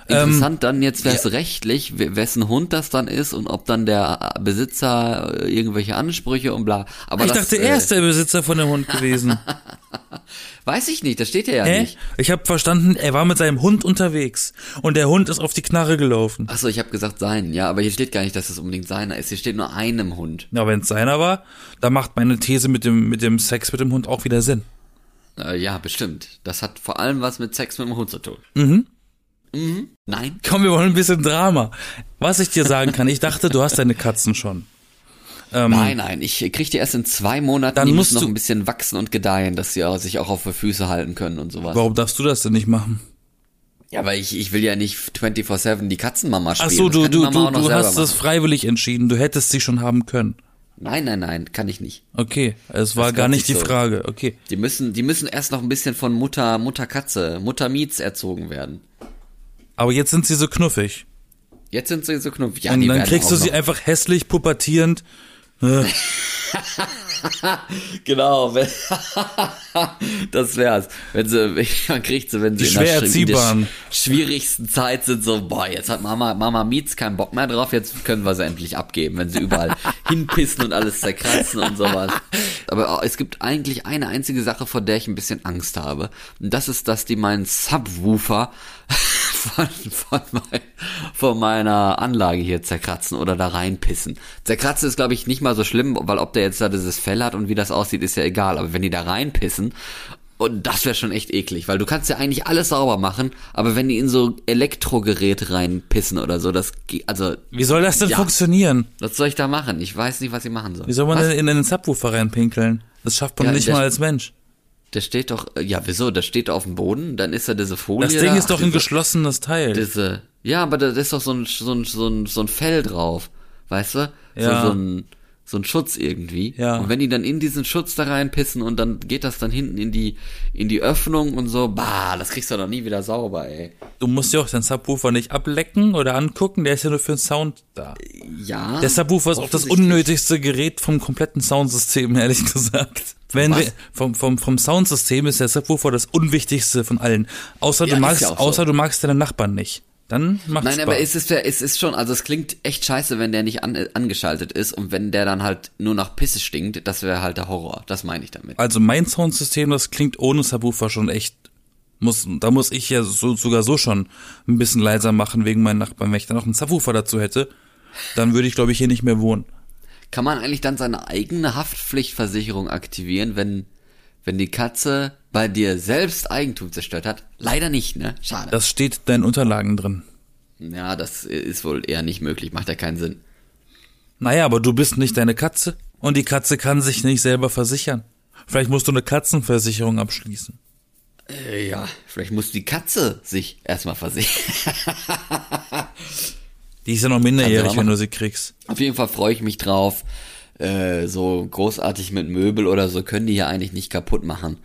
Interessant. Interessant dann jetzt wäre es rechtlich, we- wessen Hund das dann ist und ob dann der Besitzer äh, irgendwelche Ansprüche und bla. Aber Ich das, dachte, er äh, ist der Besitzer von dem Hund gewesen. Weiß ich nicht, das steht ja, ja Hä? nicht. Ich habe verstanden, er war mit seinem Hund unterwegs und der Hund ist auf die Knarre gelaufen. Achso, ich habe gesagt sein. Ja, aber hier steht gar nicht, dass es unbedingt seiner ist. Hier steht nur einem Hund. Ja, wenn es seiner war, dann macht meine These mit dem mit dem Sex mit dem Hund auch wieder Sinn. Äh, ja, bestimmt. Das hat vor allem was mit Sex mit dem Hund zu tun. Mhm. Mhm. Nein. Komm, wir wollen ein bisschen Drama. Was ich dir sagen kann, ich dachte, du hast deine Katzen schon. Ähm, Nein, nein, ich krieg die erst in zwei Monaten. Dann die musst müssen noch du- ein bisschen wachsen und gedeihen, dass sie auch, sich auch auf die Füße halten können und sowas. Warum darfst du das denn nicht machen? Ja, aber ich, ich will ja nicht 24-7 die Katzenmama spielen. Ach so, Das du du du, du hast das machen. freiwillig entschieden. Du hättest sie schon haben können. Nein, nein, nein, kann ich nicht. Okay, es war Das gar nicht die so. Frage. Okay. Die müssen, die müssen erst noch ein bisschen von Mutter, Mutter Katze, Mutter Mietz erzogen werden. Aber jetzt sind sie so knuffig. Jetzt sind sie so knuffig. Ja, und dann kriegst du sie noch- einfach hässlich pubertierend. Äh, Genau, wenn, das wär's. Wenn sie, man kriegt sie, wenn sie Die in der, schwer sch- erziehbaren. schwierigsten Zeit sind, so, boah, jetzt hat Mama, Mama Mietz keinen Bock mehr drauf, jetzt können wir sie endlich abgeben, wenn sie überall hinpissen und alles zerkratzen und sowas. Aber es gibt eigentlich eine einzige Sache, vor der ich ein bisschen Angst habe. Und das ist, dass die meinen Subwoofer von, von, mein, von meiner Anlage hier zerkratzen oder da reinpissen. Zerkratzen ist, glaube ich, nicht mal so schlimm, weil ob der jetzt da dieses Fell hat und wie das aussieht, ist ja egal. Aber wenn die da reinpissen, und das wäre schon echt eklig, weil du kannst ja eigentlich alles sauber machen, aber wenn die in so Elektrogeräte reinpissen oder so, das geht, also, wie soll das denn Ja. funktionieren? was soll ich da machen? Ich weiß nicht, was ich machen soll. Wie soll man was? denn in einen Subwoofer reinpinkeln? Das schafft man Ja, nicht mal als Mensch. Der steht doch, ja, wieso? Der steht auf dem Boden, dann ist da diese Folie. Das Ding da, ist doch ach, ein diese- geschlossenes Teil. Diese, ja, aber da ist doch so ein, so ein, so ein, so ein Fell drauf. Weißt du? Ja. So, so ein, so ein Schutz irgendwie. Ja. Und wenn die dann in diesen Schutz da reinpissen und dann geht das dann hinten in die, in die Öffnung und so, bah, das kriegst du doch nie wieder sauber, ey. Du musst ja auch den Subwoofer nicht ablecken oder angucken, der ist ja nur für den Sound da. Ja. Der Subwoofer ist auch das unnötigste Gerät vom kompletten Soundsystem, ehrlich gesagt. Wenn was? wir, vom, vom, vom Soundsystem ist der Subwoofer das unwichtigste von allen. Außer Ja, du magst, ja so. außer du magst deine Nachbarn nicht. Dann macht's Nein, Spaß. aber es ist, es ist schon, also es klingt echt scheiße, wenn der nicht an, angeschaltet ist und wenn der dann halt nur nach Pisse stinkt, das wäre halt der Horror. Das meine ich damit. Also mein Soundsystem, das klingt ohne Subwoofer schon echt. Muss, da muss ich ja so, sogar so schon ein bisschen leiser machen wegen meinen Nachbarn. Wenn ich dann noch einen Subwoofer dazu hätte, dann würde ich, glaube ich, hier nicht mehr wohnen. Kann man eigentlich dann seine eigene Haftpflichtversicherung aktivieren, wenn, wenn die Katze bei dir selbst Eigentum zerstört hat? Leider nicht, ne? Schade. Das steht in deinen Unterlagen drin. ja, das ist wohl eher nicht möglich, macht ja keinen Sinn. Naja, aber du bist nicht deine Katze. Und die Katze kann sich nicht selber versichern. Vielleicht musst du eine Katzenversicherung abschließen. Äh, ja, vielleicht muss die Katze sich erstmal versichern. Die ist ja noch minderjährig, wenn du sie kriegst. Auf jeden Fall freue ich mich drauf. Äh, so großartig mit Möbel oder so können die ja eigentlich nicht kaputt machen.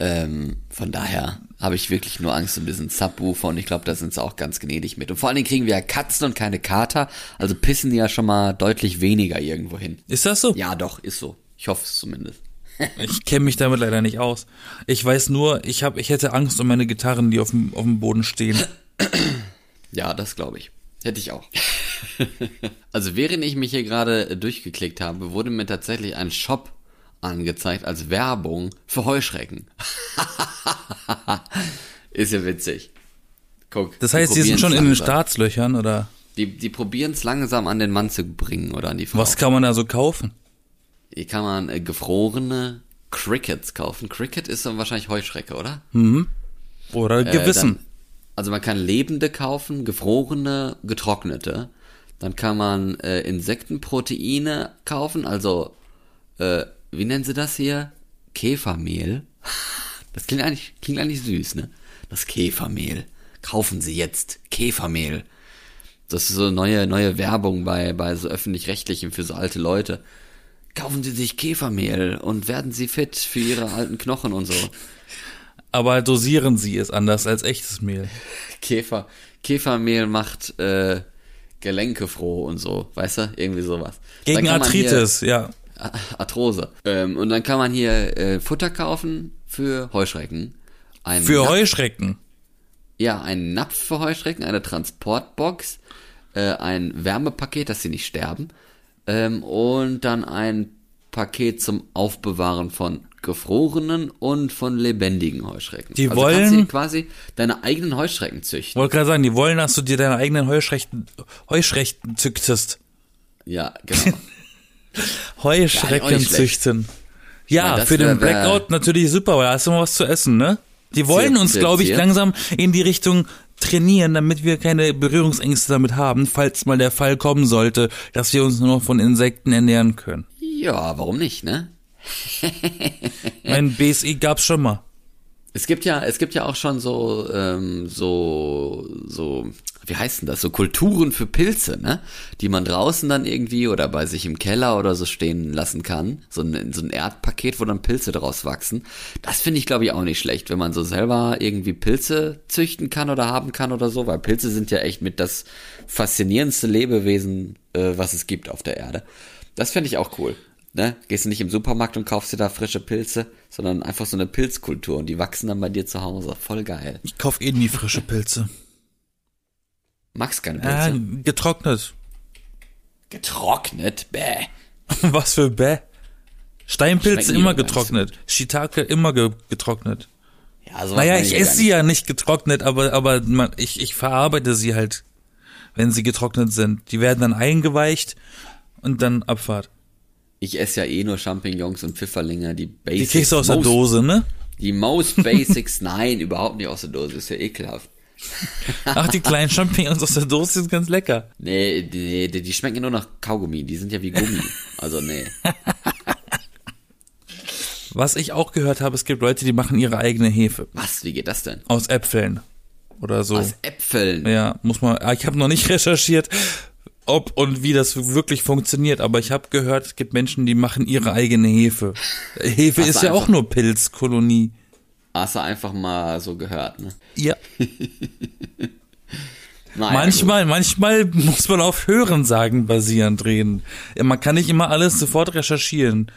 Ähm, von daher habe ich wirklich nur Angst um diesen Subwoofer und ich glaube, da sind sie auch ganz gnädig mit. Und vor allen Dingen kriegen wir ja Katzen und keine Kater, also pissen die ja schon mal deutlich weniger irgendwo hin. Ist das so? Ja, doch, ist so. Ich hoffe es zumindest. Ich kenne mich damit leider nicht aus. Ich weiß nur, ich hab, ich hätte Angst um meine Gitarren, die auf dem, auf dem Boden stehen. Ja, das glaube ich. Hätte ich auch. also während ich mich hier gerade äh, durchgeklickt habe, wurde mir tatsächlich ein Shop angezeigt als Werbung für Heuschrecken. Ist ja witzig. Guck. Das heißt, die sind schon in den langsam. Startslöchern oder Die, die probieren es langsam an den Mann zu bringen oder an die Frau. was kann man da so kaufen? Hier kann man äh, gefrorene Crickets kaufen. Cricket ist dann wahrscheinlich Heuschrecke, oder? Oder Äh, Gewissen? dann, also man kann lebende kaufen, gefrorene, getrocknete. Dann kann man äh, Insektenproteine kaufen, also äh, wie nennen sie das hier? Käfermehl. Das klingt eigentlich, klingt eigentlich süß, ne? Das Käfermehl. Kaufen Sie jetzt Käfermehl. Das ist so neue, neue Werbung bei, bei so öffentlich-rechtlichen für so alte Leute. Kaufen Sie sich Käfermehl und werden Sie fit für Ihre alten Knochen und so. Aber dosieren sie es anders als echtes Mehl. Käfer, Käfermehl macht äh, Gelenke froh und so, weißt du? Irgendwie sowas. Gegen Arthritis, ja. Hier, Arthrose. Ähm, und dann kann man hier äh, Futter kaufen für Heuschrecken. Ein Für Napf- Heuschrecken. Ja, einen Napf für Heuschrecken, eine Transportbox, äh, ein Wärmepaket, dass sie nicht sterben. Ähm, und dann ein Paket zum Aufbewahren von gefrorenen und von lebendigen Heuschrecken. Die also kannst wollen- du quasi deine eigenen Heuschrecken züchten. Wollte gerade sagen, die wollen, dass du dir deine eigenen Heuschrechten, Heuschrechten züchtest. Ja, genau. Heuschrecken züchten. Ja, meine, für den Blackout natürlich super, weil da hast du mal was zu essen, ne? Die wollen uns, glaube ich, langsam in die Richtung trainieren, damit wir keine Berührungsängste damit haben, falls mal der Fall kommen sollte, dass wir uns nur noch von Insekten ernähren können. ja, warum nicht, ne? Mein BSI gab's schon mal. Es gibt ja, es gibt ja auch schon so, ähm, so, so, wie heißt denn das? So Kulturen für Pilze, ne? Die man draußen dann irgendwie oder bei sich im Keller oder so stehen lassen kann. So ein, so ein Erdpaket, wo dann Pilze draus wachsen. Das finde ich, glaube ich, auch nicht schlecht, wenn man so selber irgendwie Pilze züchten kann oder haben kann oder so, weil Pilze sind ja echt mit das faszinierendste Lebewesen, äh, was es gibt auf der Erde. Das finde ich auch cool. Ne? Gehst du nicht im Supermarkt und kaufst dir da frische Pilze, sondern einfach so eine Pilzkultur und die wachsen dann bei dir zu Hause. Voll geil. Ich kauf eh nie frische Pilze. Magst keine Pilze? getrocknet. Getrocknet, bäh. Was für Bäh. Steinpilze immer getrocknet. Shiitake immer ge getrocknet. Ja, so Naja, ich esse sie ja nicht getrocknet, aber, aber man, ich, ich verarbeite sie halt, wenn sie getrocknet sind. Die werden dann eingeweicht und dann Abfahrt. Ich esse ja eh nur Champignons und Pfifferlinge, die Die Basics. kriegst du aus der most, Dose, ne? Die most Basics, nein, überhaupt nicht aus der Dose, ist ja ekelhaft. Ach, die kleinen Champignons aus der Dose sind ganz lecker. Nee, die, die, die schmecken ja nur nach Kaugummi, die sind ja wie Gummi. Also nee. Was ich auch gehört habe, es gibt Leute, die machen ihre eigene Hefe. Was, wie geht das denn? Aus Äpfeln. Oder so. Aus Äpfeln. Ja, muss man, ah, ich habe noch nicht recherchiert, ob und wie das wirklich funktioniert, aber ich habe gehört, es gibt Menschen, die machen ihre eigene Hefe. Hefe Hast ist ja auch nur Pilzkolonie. Hast du einfach mal so gehört, ne? Ja. Naja, Manchmal, manchmal muss man auf Hörensagen basierend reden. Man kann nicht immer alles sofort recherchieren.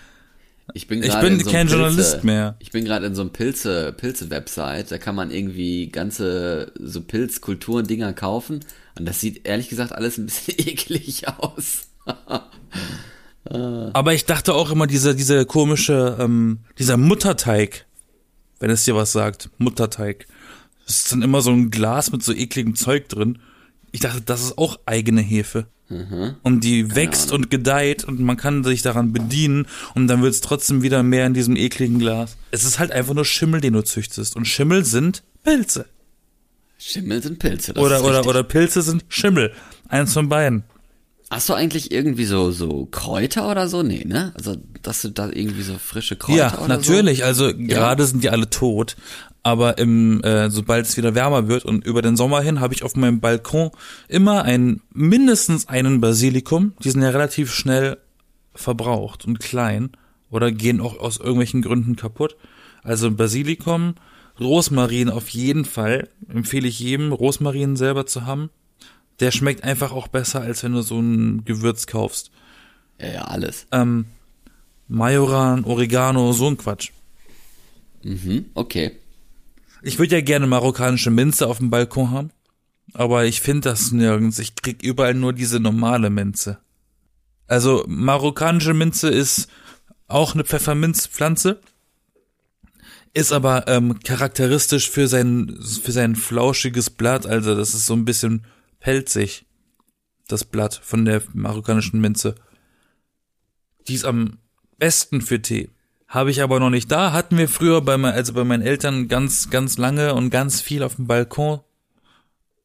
Ich bin, Ich gerade bin in so kein einem Journalist mehr. Ich bin gerade in so einem Pilze, Pilze-Website, da kann man irgendwie ganze so Pilzkulturen-Dinger kaufen. Und das sieht ehrlich gesagt alles ein bisschen eklig aus. Aber ich dachte auch immer, dieser, dieser komische, ähm, dieser Mutterteig, wenn es dir was sagt, Mutterteig. Das ist dann immer so ein Glas mit so ekligem Zeug drin. Ich dachte, das ist auch eigene Hefe. Und die wächst und gedeiht und man kann sich daran bedienen und dann wird es trotzdem wieder mehr in diesem ekligen Glas. Es ist halt einfach nur Schimmel, den du züchtest. Und Schimmel sind Pilze. Schimmel sind Pilze. Das Oder, oder, oder Pilze sind Schimmel. Eins von beiden. Hast du eigentlich irgendwie so, so Kräuter oder so? Nee, ne? Also, dass du da irgendwie so frische Kräuter Ja, oder natürlich. Also gerade sind die alle tot. Aber im, äh, sobald es wieder wärmer wird und über den Sommer hin, habe ich auf meinem Balkon immer ein mindestens einen Basilikum. Die sind ja relativ schnell verbraucht und klein oder gehen auch aus irgendwelchen Gründen kaputt. Also Basilikum, Rosmarin auf jeden Fall empfehle ich jedem, Rosmarin selber zu haben. Der schmeckt einfach auch besser, als wenn du so ein Gewürz kaufst. Ja, ja, alles. Ähm, Majoran, Oregano, so ein Quatsch. Mhm, okay. Ich würde ja gerne marokkanische Minze auf dem Balkon haben, aber ich finde das nirgends. Ich krieg überall nur diese normale Minze. Also marokkanische Minze ist auch eine Pfefferminzpflanze, ist aber ähm, charakteristisch für sein für sein flauschiges Blatt. Also das ist so ein bisschen pelzig, das Blatt von der marokkanischen Minze. Die ist am besten für Tee. Habe ich aber noch nicht da. Hatten wir früher bei, mein, also bei meinen Eltern ganz, ganz lange und ganz viel auf dem Balkon.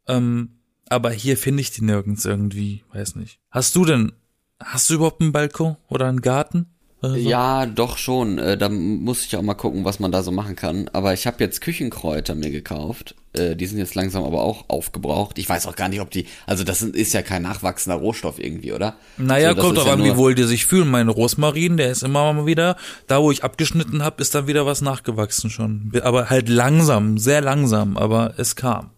Ähm, aber hier finde ich die nirgends irgendwie. Weiß nicht. Hast du denn, hast du überhaupt einen Balkon oder einen Garten? So? Ja, doch schon. Äh, da muss ich auch mal gucken, was man da so machen kann. Aber ich habe jetzt Küchenkräuter mir gekauft. Äh, die sind jetzt langsam aber auch aufgebraucht. Ich weiß auch gar nicht, ob die. Also das ist ja kein nachwachsender Rohstoff irgendwie, oder? Naja, So, das kommt auch ja an, wie wohl die sich fühlen. Mein Rosmarin, der ist immer mal wieder, da wo ich abgeschnitten habe, ist dann wieder was nachgewachsen schon. Aber halt langsam, sehr langsam, aber es kam.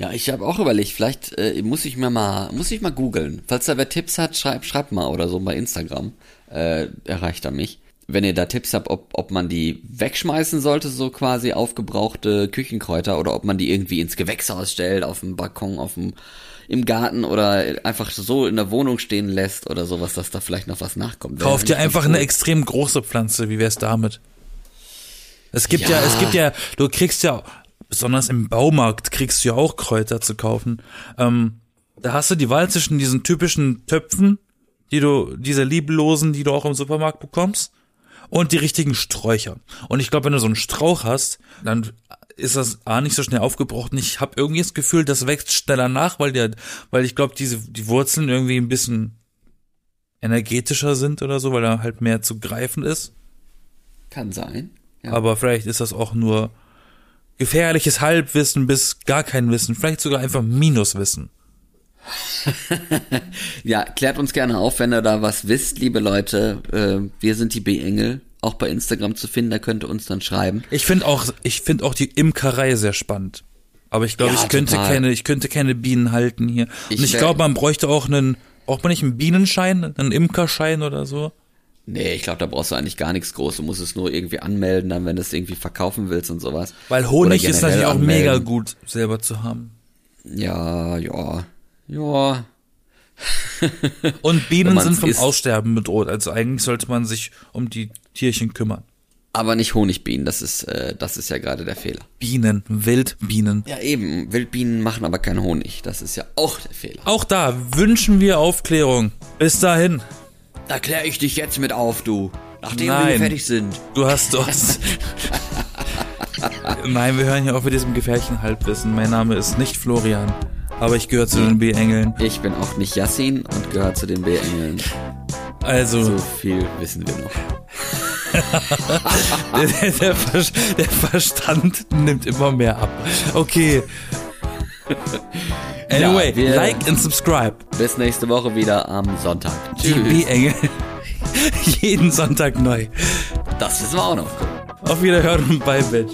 Ja, ich habe auch überlegt, vielleicht äh, muss ich mir mal, muss ich mal googeln. Falls da wer Tipps hat, schreibt, schreibt mal oder so bei Instagram. Äh, erreicht er mich. Wenn ihr da Tipps habt, ob, ob man die wegschmeißen sollte, so quasi aufgebrauchte Küchenkräuter, oder ob man die irgendwie ins Gewächshaus stellt, auf dem Balkon, auf dem, im Garten oder einfach so in der Wohnung stehen lässt oder sowas, dass da vielleicht noch was nachkommt. Wäre Kauf dir eigentlich einfach eine extrem große Pflanze, wie wär's damit? Es gibt ja. Ja. es gibt ja, du kriegst ja, besonders im Baumarkt kriegst du ja auch Kräuter zu kaufen. Ähm, da hast du die Wahl zwischen diesen typischen Töpfen, die du, diese lieblosen, die du auch im Supermarkt bekommst, und die richtigen Sträucher. Und ich glaube, wenn du so einen Strauch hast, dann ist das A nicht so schnell aufgebraucht. Und ich habe irgendwie das Gefühl, das wächst schneller nach, weil der, weil ich glaube, diese die Wurzeln irgendwie ein bisschen energetischer sind oder so, weil er halt mehr zu greifen ist. Kann sein. Ja. Aber vielleicht ist das auch nur gefährliches Halbwissen bis gar kein Wissen, vielleicht sogar einfach Minuswissen. Ja, klärt uns gerne auf, wenn ihr da was wisst, liebe Leute. Äh, wir sind die B-Engel, auch bei Instagram zu finden, da könnt ihr uns dann schreiben. Ich finde auch, ich finde auch die Imkerei sehr spannend. Aber ich glaube, Ja, ich könnte total. keine, ich könnte keine Bienen halten hier. Ich Und ich glaube, man bräuchte auch einen, braucht man nicht einen Bienenschein, einen Imkerschein oder so? Nee, ich glaube, da brauchst du eigentlich gar nichts groß. Du musst es nur irgendwie anmelden, dann, wenn du es irgendwie verkaufen willst und sowas. Weil Honig ist natürlich auch anmelden. mega gut selber zu haben. Ja, ja, ja. Und Bienen sind vom isst. Aussterben bedroht. Also eigentlich sollte man sich um die Tierchen kümmern. Aber nicht Honigbienen, das ist, äh, das ist ja gerade der Fehler. Bienen, Wildbienen. Ja, eben. Wildbienen machen aber keinen Honig. Das ist ja auch der Fehler. Auch da wünschen wir Aufklärung. Bis dahin. Da kläre ich dich jetzt mit auf, du. Nachdem wir Nein. hier fertig sind. Du hast du hast. Nein, wir hören hier auf mit diesem gefährlichen Halbwissen. Mein Name ist nicht Florian, aber ich gehöre zu den B-Engeln. Ich bin auch nicht Yassin und gehöre zu den B-Engeln. Also, So viel wissen wir noch. der, der, der Verstand nimmt immer mehr ab. Okay. Anyway, Ja, like and subscribe. Bis nächste Woche wieder am Sonntag. DB Engel. Jeden Sonntag neu. Das wissen wir auch noch. Auf Wiederhören bye, Bitch.